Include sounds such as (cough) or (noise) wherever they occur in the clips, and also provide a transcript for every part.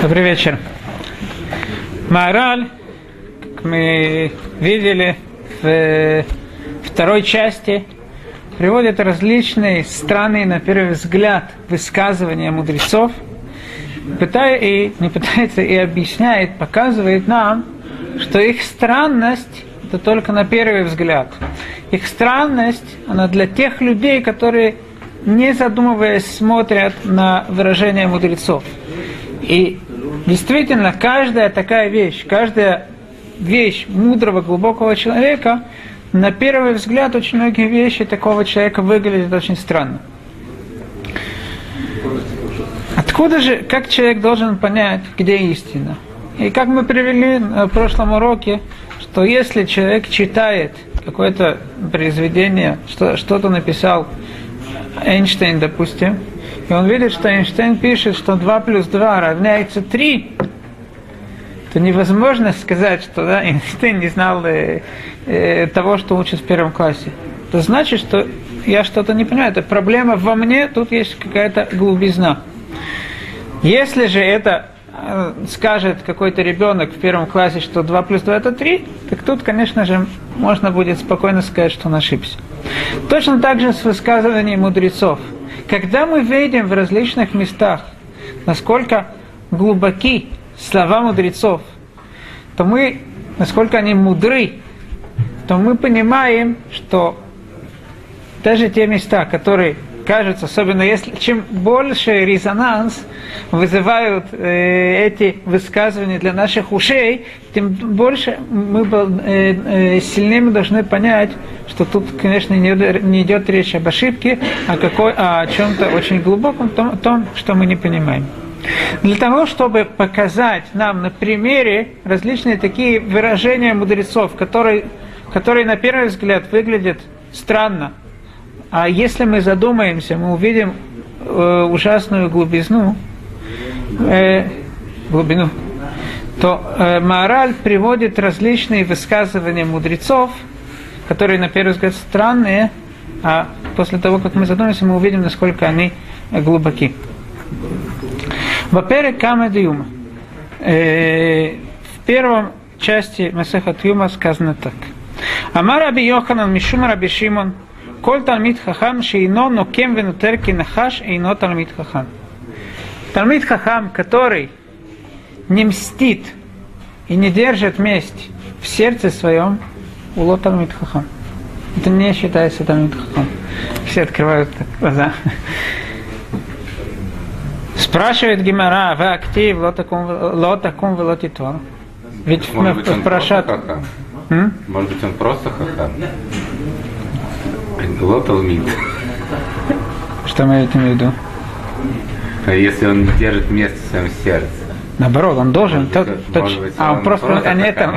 Добрый вечер. Мораль, как мы видели в второй части, приводит различные странные, на первый взгляд, высказывания мудрецов, пытая и не пытается и объясняет, показывает нам, что их странность это только на первый взгляд. Их странность, она для тех людей, которые, не задумываясь, смотрят на выражение мудрецов. И действительно, каждая такая вещь, каждая вещь мудрого, глубокого человека, на первый взгляд очень многие вещи такого человека выглядят очень странно. Откуда же, как человек должен понять, где истина? И как мы привели на прошлом уроке, что если человек читает какое-то произведение, что, что-то написал Эйнштейн, допустим, и он видит, что Эйнштейн пишет, что 2 плюс 2 равняется 3, то невозможно сказать, что да, (laughs) Эйнштейн не знал э, э, того, что учит в первом классе. Это значит, что я что-то не понимаю. Это проблема во мне, тут есть какая-то глубизна. Если же это э, скажет какой-то ребенок в первом классе, что 2 плюс 2 это 3, так тут, конечно же, можно будет спокойно сказать, что он ошибся. Точно так же с высказыванием мудрецов – когда мы видим в различных местах, насколько глубоки слова мудрецов, то мы, насколько они мудры, то мы понимаем, что даже те места, которые кажется, особенно если чем больше резонанс вызывают э, эти высказывания для наших ушей, тем больше мы э, э, сильнее мы должны понять, что тут, конечно, не, не идет речь об ошибке, а, какой, а о чем-то очень глубоком, том, том, что мы не понимаем. Для того, чтобы показать нам на примере различные такие выражения мудрецов, которые, которые на первый взгляд выглядят странно, а если мы задумаемся, мы увидим э, ужасную глубину, э, глубину, то э, мораль приводит различные высказывания мудрецов, которые на первый взгляд странные, а после того, как мы задумаемся, мы увидим, насколько они глубоки. Во-первых, Камед Юма. Э, в первом части Масехат Юма сказано так. Амар Раби Йоханан Мишум Раби Шимон Коль талмит хахам шейно нокем венутер кинахаш эйно талмит хахам. Талмит хахам, который не мстит и не держит месть в сердце своем, уло талмит хахам. Это не считается талмит хахам. Все открывают глаза. Спрашивает Гимара, вы актив, лотакум велотитор. Ведь Может быть, просто хахам? Может быть, он просто хахам? Лоталмид. Что мы этим в виду? А если он не держит место в своем сердце? Наоборот, он должен. Может, тот- тот- может быть, а он просто, не это.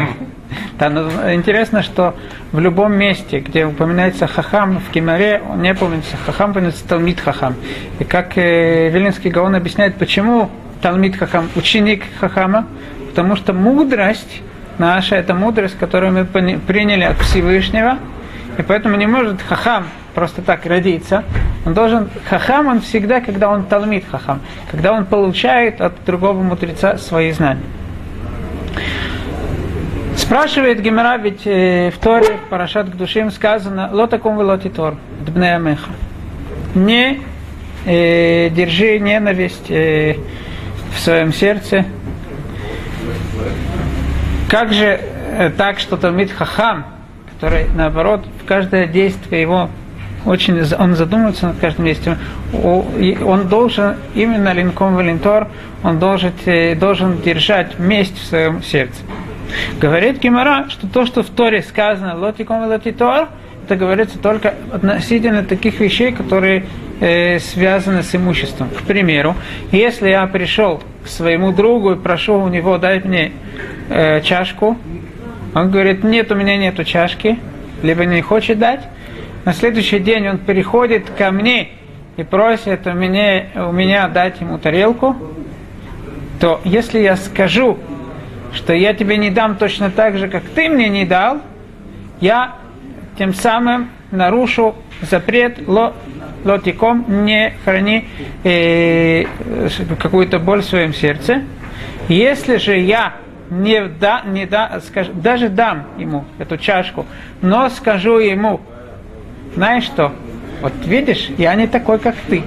Да, но интересно, что в любом месте, где упоминается хахам, в Кимаре не упоминается хахам, упоминается талмит хахам. И как э, Вилинский Гаон объясняет, почему талмит хахам, ученик хахама, потому что мудрость наша, это мудрость, которую мы приняли от Всевышнего, и поэтому не может хахам просто так родиться. Он должен, хахам он всегда, когда он талмит хахам, когда он получает от другого мудреца свои знания. Спрашивает Гемера, ведь э, в Торе, в Парашат к душим сказано, лотакум велотитор, дбнеамеха. Не э, держи ненависть э, в своем сердце. Как же э, так, что Талмит Хахам, который, наоборот, в каждое действие его очень, он задумывается над каждым действием, он должен, именно линком валентор, он должен, э, должен держать месть в своем сердце. Говорит Гимара, что то, что в Торе сказано лотиком и лотитор, это говорится только относительно таких вещей, которые э, связаны с имуществом. К примеру, если я пришел к своему другу и прошу у него дать мне э, чашку, он говорит, нет, у меня нету чашки, либо не хочет дать. На следующий день он приходит ко мне и просит у меня, у меня дать ему тарелку, то если я скажу, что я тебе не дам точно так же, как ты мне не дал, я тем самым нарушу запрет ло лотиком, не храни э, какую-то боль в своем сердце. Если же я не, да, не да, скажу, даже дам ему эту чашку, но скажу ему, знаешь что, вот видишь, я не такой, как ты.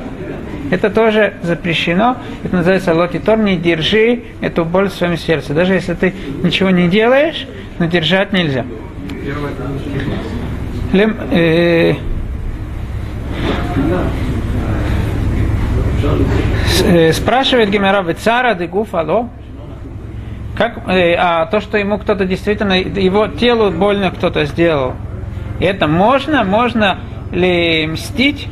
Это тоже запрещено. Это называется лотитор. Не держи эту боль в своем сердце. Даже если ты ничего не делаешь, но держать нельзя. Лем, э, э, спрашивает Гемера цара де гуфало, как, э, а то, что ему кто-то действительно, его телу больно кто-то сделал, это можно, можно ли мстить?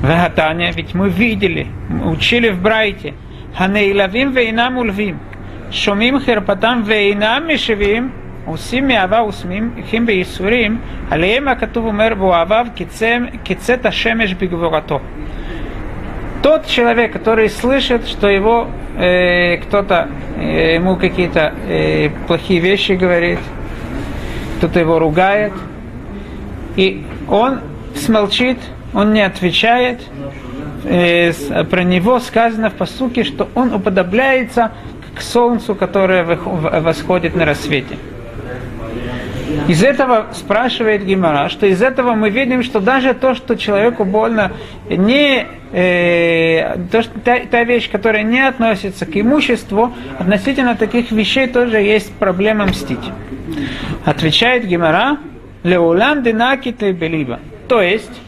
Вагатания, ведь мы видели, мы учили в Брайте, הנעלבים ואינם מולווים, שומעים חרפתם ואינם משיבים, עושים מאהבה ושמחים בייסורים, עליהם הכתוב אומר באוהביו כצאת השמש בגבורתו. Тот человек, который слышит, что его э, кто-то э, ему какие-то э, плохие вещи говорит, кто-то его ругает, и он смолчит, он не отвечает. Э, про него сказано в посуке, что он уподобляется к солнцу, которое восходит на рассвете. Из этого спрашивает Гимара, что из этого мы видим, что даже то, что человеку больно, не э, то, что, та, та вещь, которая не относится к имуществу, относительно таких вещей тоже есть проблема мстить. Отвечает Гимара, Леулам динакиты белиба. То есть,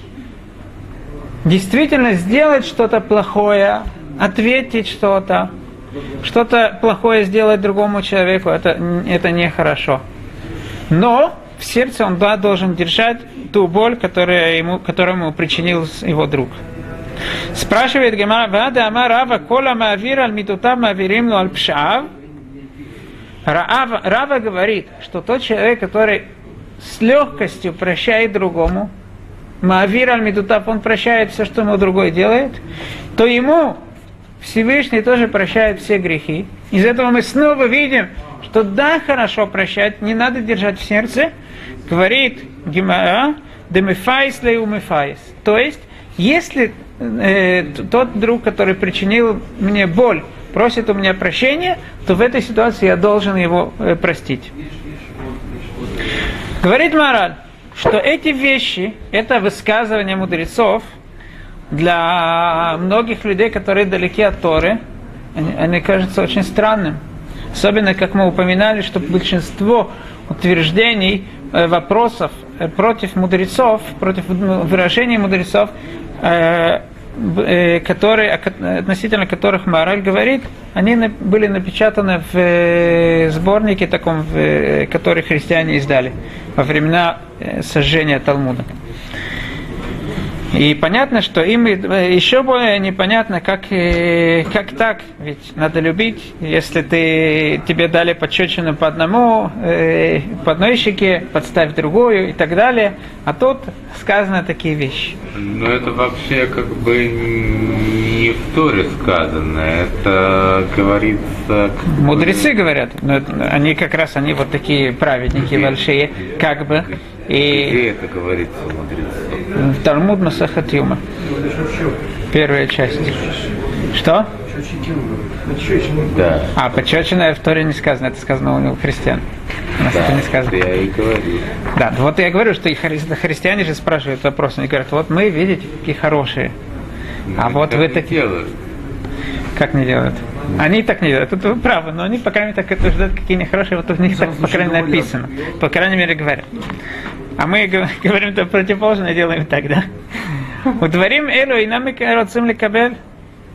действительно сделать что-то плохое, ответить что-то, что-то плохое сделать другому человеку, это, это нехорошо. Но в сердце он да, должен держать ту боль, которая ему, которую ему причинил его друг. Спрашивает Гемара, Вада Ама Рава, Кола Маавир аль Митутав Маавирим Пшаав. Рава говорит, что тот человек, который с легкостью прощает другому, Маавир аль он прощает все, что ему другой делает, то ему Всевышний тоже прощает все грехи. Из этого мы снова видим, что да, хорошо прощать, не надо держать в сердце. Говорит Гимара, демефайс леумефайс. То есть, если э, тот друг, который причинил мне боль, просит у меня прощения, то в этой ситуации я должен его э, простить. Говорит Мораль, что эти вещи, это высказывание мудрецов для многих людей, которые далеки от Торы, они, они кажутся очень странным. Особенно, как мы упоминали, что большинство утверждений, э, вопросов э, против мудрецов, против выражений мудрецов, э, которые, относительно которых Мораль говорит, они были напечатаны в сборнике таком, который христиане издали во времена сожжения Талмуда. И понятно, что им еще более непонятно, как, как так, ведь надо любить, если ты, тебе дали подчечину по одному, по одной щеке, подставь другую и так далее, а тут сказаны такие вещи. Но это вообще как бы не в Торе сказано, это говорится... Мудрецы говорят, но они как раз, они вот такие праведники Где? большие, как бы. И Где это говорится мудрецы? В Талмуд Масахат Юма. Первая часть. Что? Да. А, почечина в Торе не сказано, это сказано у христиан. У нас да, это не сказано. я и говорю. Да, вот я говорю, что и хри- христиане же спрашивают вопрос, они говорят, вот мы, видите, какие хорошие. Но а вот вы такие... Делают. Как не делают? Они так не делают, это вы правы, но они, по крайней мере, так утверждают, какие они хорошие, вот у них так, по крайней мере, написано. По крайней мере, говорят. А мы (laughs) говорим то противоположное, делаем так, да? Удворим элу и нам ли кабель.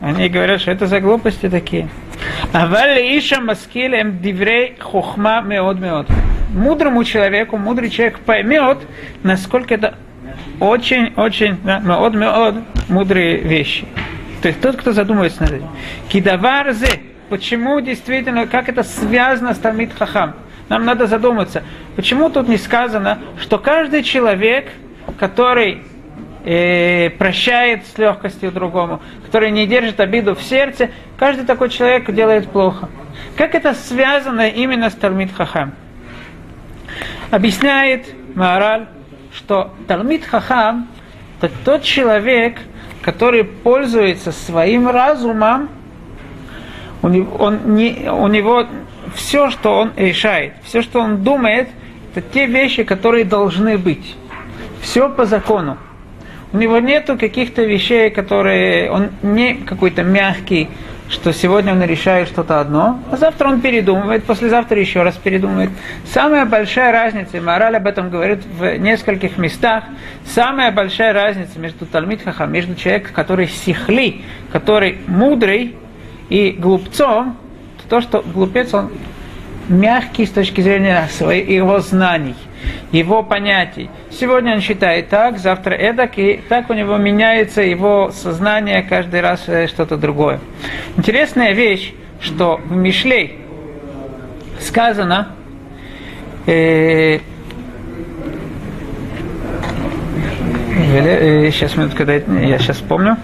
Они говорят, что это за глупости такие. Авали иша маскилем диврей хохма меод меод. Мудрому человеку, мудрый человек поймет, насколько это очень-очень, да, меод меод, мудрые вещи. То есть тот, кто задумывается над этим. Кидаварзе, почему действительно, как это связано с Талмит Хахам? Нам надо задуматься, почему тут не сказано, что каждый человек, который э, прощает с легкостью другому, который не держит обиду в сердце, каждый такой человек делает плохо. Как это связано именно с Талмит Хахам? Объясняет Маораль, что Талмит Хахам так тот человек, который пользуется своим разумом, у него, он не, у него все, что он решает, все, что он думает, это те вещи, которые должны быть. Все по закону. У него нету каких-то вещей, которые он не какой-то мягкий, что сегодня он решает что-то одно, а завтра он передумывает, послезавтра еще раз передумывает. Самая большая разница, и Мораль об этом говорит в нескольких местах, самая большая разница между Талмит Хахам, между человеком, который сихли, который мудрый, и глупцом, то, что глупец, он мягкий с точки зрения своих, его знаний, его понятий. Сегодня он считает так, завтра эдак, и так у него меняется его сознание каждый раз э, что-то другое. Интересная вещь, что в Мишлей сказано, э, э, сейчас минутку, я сейчас вспомню.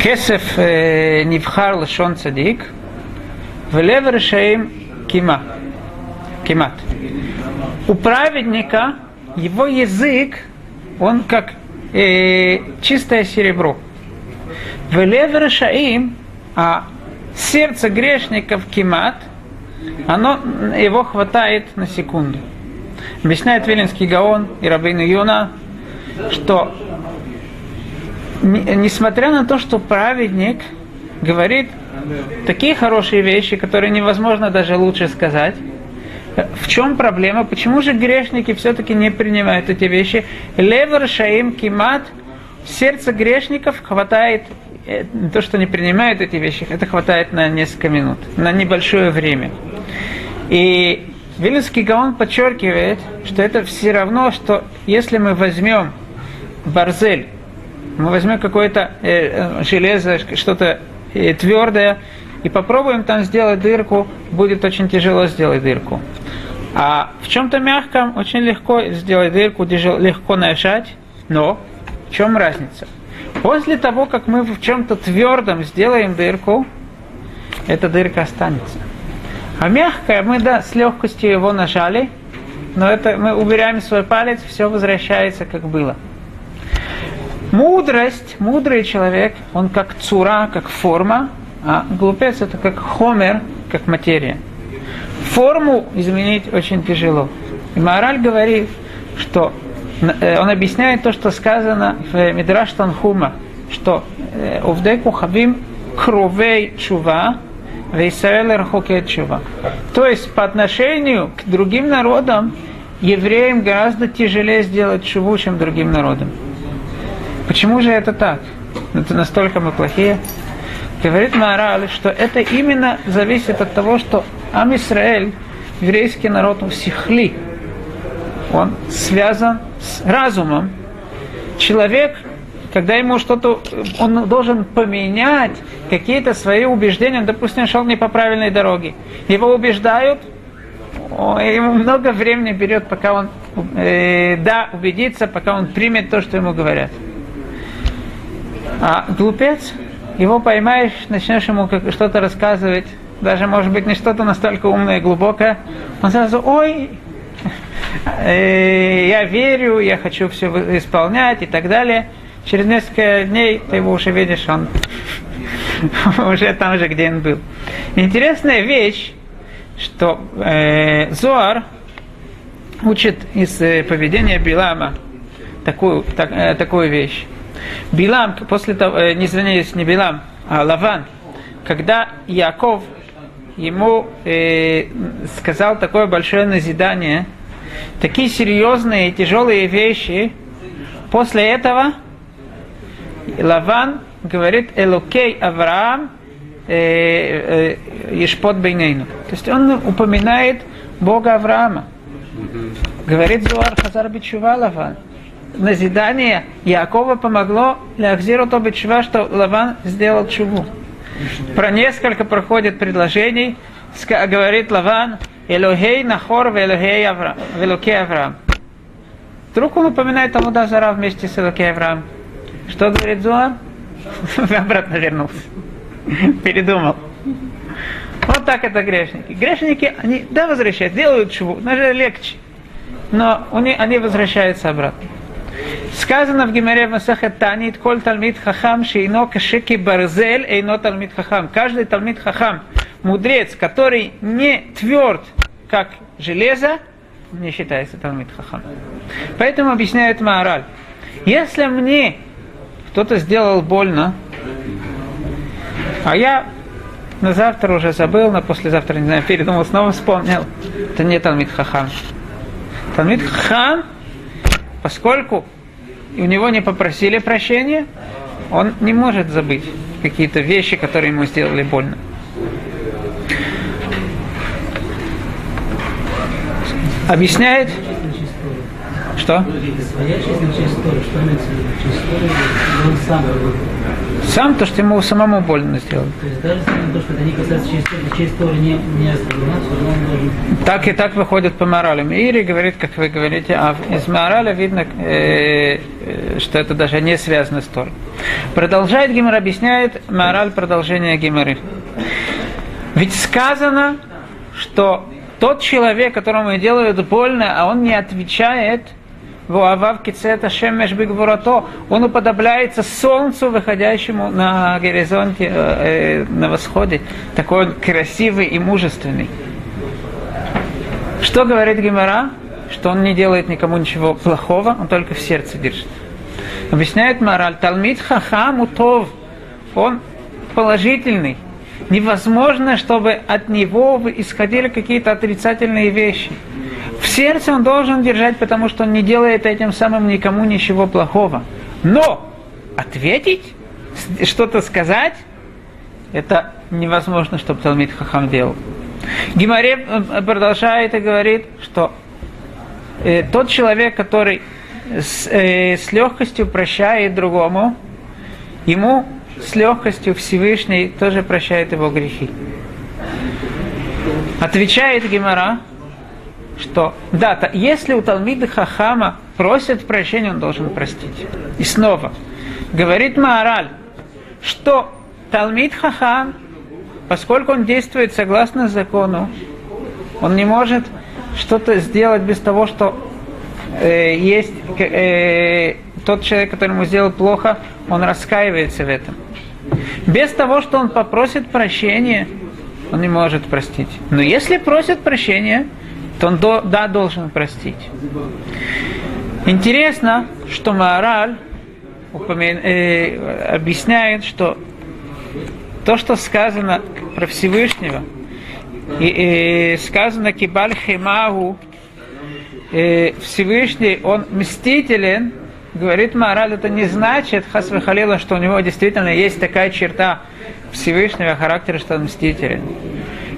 כסף נבחר לשון צדיק, ולב רשעים кима, кимат. У праведника его язык, он как э, чистое серебро. В лев шаим, а сердце грешников кимат, оно, его хватает на секунду. Объясняет Виленский Гаон и Рабин Юна, что несмотря на то, что праведник говорит такие хорошие вещи, которые невозможно даже лучше сказать, в чем проблема? Почему же грешники все-таки не принимают эти вещи? Левер шаим кимат, сердце грешников хватает, э, то, что не принимают эти вещи, это хватает на несколько минут, на небольшое время. И Вилинский Гаон подчеркивает, что это все равно, что если мы возьмем барзель, мы возьмем какое-то э, э, железо, что-то э, твердое, и попробуем там сделать дырку, будет очень тяжело сделать дырку. А в чем-то мягком очень легко сделать дырку, легко нажать, но в чем разница? После того, как мы в чем-то твердом сделаем дырку, эта дырка останется. А мягкое мы да, с легкостью его нажали, но это мы убираем свой палец, все возвращается как было. Мудрость, мудрый человек, он как цура, как форма, а глупец это как хомер, как материя. Форму изменить очень тяжело. И мораль говорит, что э, он объясняет то, что сказано в Мидраш Танхума, что э, Увдеку хавим кровей чува, вейсаэль чува. То есть по отношению к другим народам евреям гораздо тяжелее сделать чуву, чем другим народам. Почему же это так? Это настолько мы плохие. Говорит Маораль, что это именно зависит от того, что Ам Исраэль, еврейский народ, он сихли. Он связан с разумом. Человек, когда ему что-то, он должен поменять какие-то свои убеждения, допустим, шел не по правильной дороге. Его убеждают, ему много времени берет, пока он, э, да, убедится, пока он примет то, что ему говорят. А глупец, его поймаешь, начнешь ему что-то рассказывать, даже, может быть, не что-то настолько умное и глубокое, он сразу, ой, э, я верю, я хочу все исполнять и так далее. Через несколько дней ты его уже видишь, он (laughs) уже там же, где он был. Интересная вещь, что э, Зоар учит из э, поведения Билама такую, так, э, такую вещь. Билам, после того, э, не извиняюсь, не Билам, а Лаван, когда Яков ему э, сказал такое большое назидание, такие серьезные и тяжелые вещи, после этого Лаван говорит Элокей Авраам э, э, Ешпот Бейнейну. То есть он упоминает Бога Авраама. Говорит Зуар Хазар Бичува Лаван назидание Якова помогло Лахзиру Тобичва, что Лаван сделал чуву. Про несколько проходит предложений, говорит Лаван, Элохей Нахор, Элохей Авраам. Авраам. Вдруг он упоминает тому Дазара вместе с Элокей Авраам. Что говорит Зуар? (laughs) Обратно вернулся. Передумал. Вот так это грешники. Грешники, они, да, возвращаются, делают чего, даже легче. Но они возвращаются обратно. Сказано в Гимаре Масахет Танит, коль талмит хахам, шейно кашики барзель, эйно талмит хахам. Каждый талмит хахам, мудрец, который не тверд, как железо, не считается талмит хахам. Поэтому объясняет Маораль. Если мне кто-то сделал больно, а я на завтра уже забыл, на послезавтра, не знаю, передумал, снова вспомнил, это не Талмит Хахам. Талмит Хахам, поскольку у него не попросили прощения, он не может забыть какие-то вещи, которые ему сделали больно. Объясняет, что? Сам. То, что ему самому больно сделал. То есть даже то, что это не касается через историю не, не. Так и так выходит по морали. Ири говорит, как вы говорите, а из морали видно, э, э, что это даже не связано с Торой. Продолжает Гимер, объясняет мораль продолжения Гимеры. Ведь сказано, что тот человек, которому делают больно, а он не отвечает, Вуавав кицета шемеш бигвурато, он уподобляется солнцу, выходящему на горизонте, э, на восходе. Такой он красивый и мужественный. Что говорит Гимара? Что он не делает никому ничего плохого, он только в сердце держит. Объясняет мораль. Талмит хахам утов. Он положительный. Невозможно, чтобы от него исходили какие-то отрицательные вещи. Сердце он должен держать, потому что он не делает этим самым никому ничего плохого. Но ответить, что-то сказать, это невозможно, чтобы Талмит Хахам делал. Гимаре продолжает и говорит, что э, тот человек, который с, э, с легкостью прощает другому, ему с легкостью Всевышний тоже прощает его грехи. Отвечает Гимара, что да, то, если у Талмида Хахама просят прощения, он должен простить. И снова, говорит Маораль, что Талмид Хахам, поскольку он действует согласно закону, он не может что-то сделать без того, что э, есть э, тот человек, который ему сделал плохо, он раскаивается в этом. Без того, что он попросит прощения, он не может простить. Но если просит прощения, то он до, да, должен простить. Интересно, что Маораль э, объясняет, что то, что сказано про Всевышнего, и, и сказано Кибаль Химагу, э, Всевышний, он мстителен, говорит Маораль, это не значит, Хасвахалила, что у него действительно есть такая черта Всевышнего характера, что он мстителен.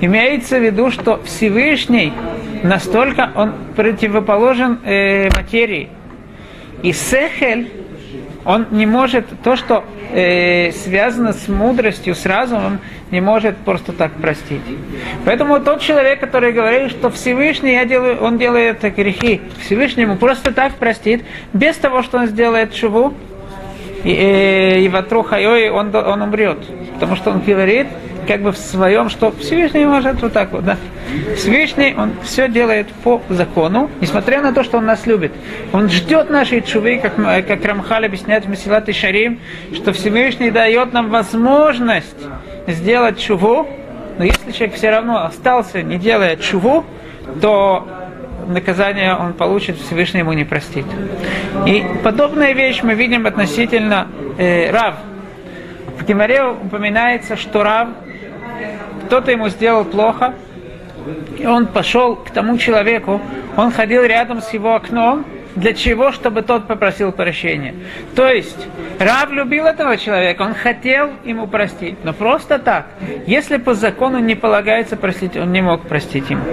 Имеется в виду, что Всевышний настолько он противоположен э, материи. И Сехель, он не может, то, что э, связано с мудростью, с разумом, не может просто так простить. Поэтому тот человек, который говорит, что Всевышний, я делаю, он делает грехи, Всевышнему просто так простит, без того, что он сделает шуву, и, э, и ватруха, и он, он умрет. Потому что он говорит, как бы в своем, что Всевышний может вот так вот, да. Всевышний, он все делает по закону, несмотря на то, что он нас любит. Он ждет нашей чувы, как, как Рамхаль объясняет в Месилат и Шарим, что Всевышний дает нам возможность сделать чуву, но если человек все равно остался, не делая чуву, то наказание он получит, Всевышний ему не простит. И подобная вещь мы видим относительно э, Рав. В Гимаре упоминается, что Рав кто-то ему сделал плохо, и он пошел к тому человеку, он ходил рядом с его окном, для чего? Чтобы тот попросил прощения. То есть, Рав любил этого человека, он хотел ему простить, но просто так. Если по закону не полагается простить, он не мог простить ему.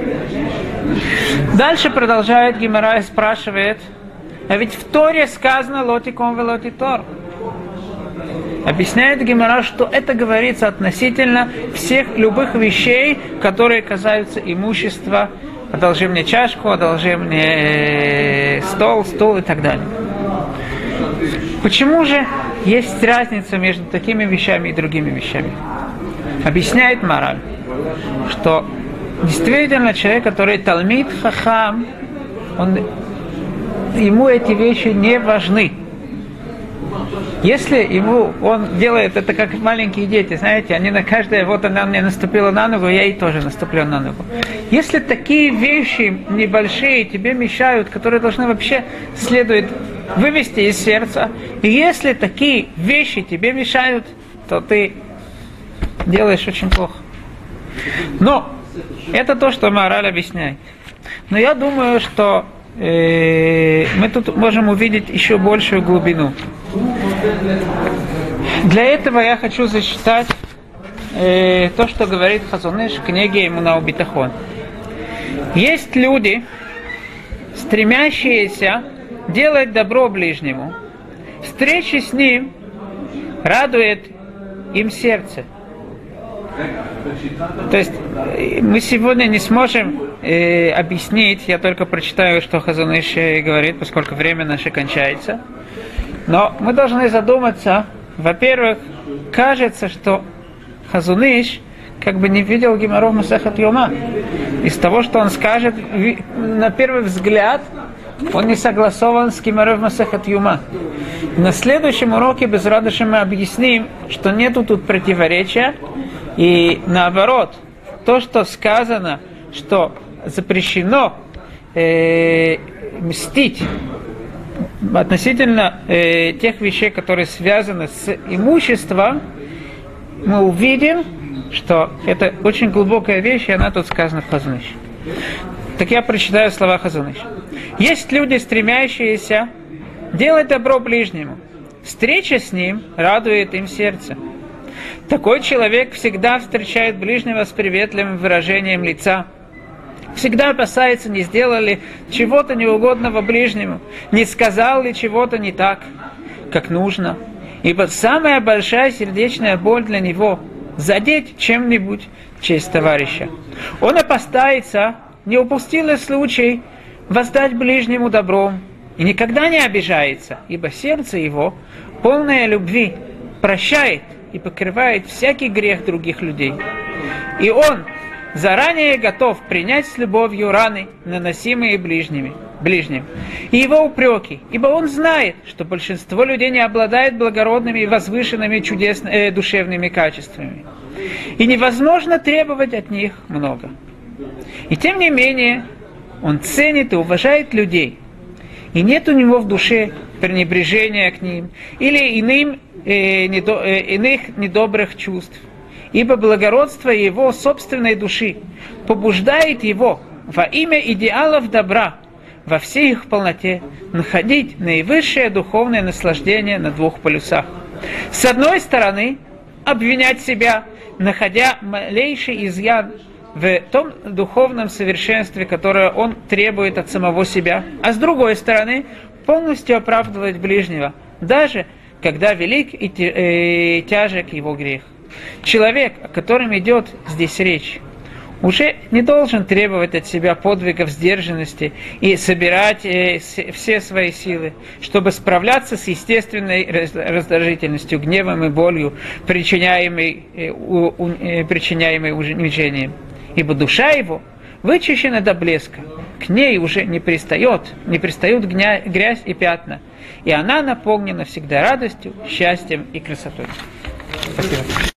Дальше продолжает Гимара спрашивает, а ведь в Торе сказано «лотиком велоти Тор». Объясняет Гемора, что это говорится относительно всех любых вещей, которые касаются имущества. Одолжи мне чашку, одолжи мне стол, стул и так далее. Почему же есть разница между такими вещами и другими вещами? Объясняет мораль. что действительно человек, который талмит хахам, он, ему эти вещи не важны. Если ему он делает это как маленькие дети, знаете, они на каждое, вот она мне наступила на ногу, я ей тоже наступлю на ногу. Если такие вещи небольшие тебе мешают, которые должны вообще следует вывести из сердца, и если такие вещи тебе мешают, то ты делаешь очень плохо. Но это то, что мораль объясняет. Но я думаю, что э, мы тут можем увидеть еще большую глубину. Для этого я хочу зачитать э, то, что говорит Хазуныш в книге ему на Убитахон. Есть люди, стремящиеся делать добро ближнему. Встреча с ним радует им сердце. То есть э, мы сегодня не сможем э, объяснить, я только прочитаю, что Хазаныш говорит, поскольку время наше кончается. Но мы должны задуматься, во-первых, кажется, что Хазуныш как бы не видел Гимаров Масахат Йома. Из того, что он скажет, на первый взгляд, он не согласован с Гимаров Масахат Юма. На следующем уроке без радости мы объясним, что нету тут противоречия, и наоборот, то, что сказано, что запрещено э, мстить относительно э, тех вещей, которые связаны с имуществом, мы увидим, что это очень глубокая вещь, и она тут сказана в Хазуныш. Так я прочитаю слова Хазуныш. Есть люди, стремящиеся делать добро ближнему. Встреча с ним радует им сердце. Такой человек всегда встречает ближнего с приветливым выражением лица. Всегда опасается, не сделал ли чего-то неугодного ближнему, не сказал ли чего-то не так, как нужно. Ибо самая большая сердечная боль для него – задеть чем-нибудь честь товарища. Он опасается, не упустил случай воздать ближнему добром, и никогда не обижается, ибо сердце его, полное любви, прощает и покрывает всякий грех других людей. И он заранее готов принять с любовью раны, наносимые ближними, ближним, и его упреки, ибо он знает, что большинство людей не обладает благородными и возвышенными чудесными, э, душевными качествами. И невозможно требовать от них много. И тем не менее, он ценит и уважает людей. И нет у него в душе пренебрежения к ним или иным, э, недо, э, иных недобрых чувств. Ибо благородство его собственной души побуждает его во имя идеалов добра во всей их полноте находить наивысшее духовное наслаждение на двух полюсах. С одной стороны, обвинять себя, находя малейший изъян в том духовном совершенстве, которое он требует от самого себя, а с другой стороны, полностью оправдывать ближнего, даже когда велик и э, тяжек его грех. Человек, о котором идет здесь речь, уже не должен требовать от себя подвигов сдержанности и собирать э, все свои силы, чтобы справляться с естественной раздражительностью, гневом и болью, причиняемой, э, причиняемой унижением ибо душа его вычищена до блеска, к ней уже не пристает, не пристают грязь и пятна, и она наполнена всегда радостью, счастьем и красотой. Спасибо.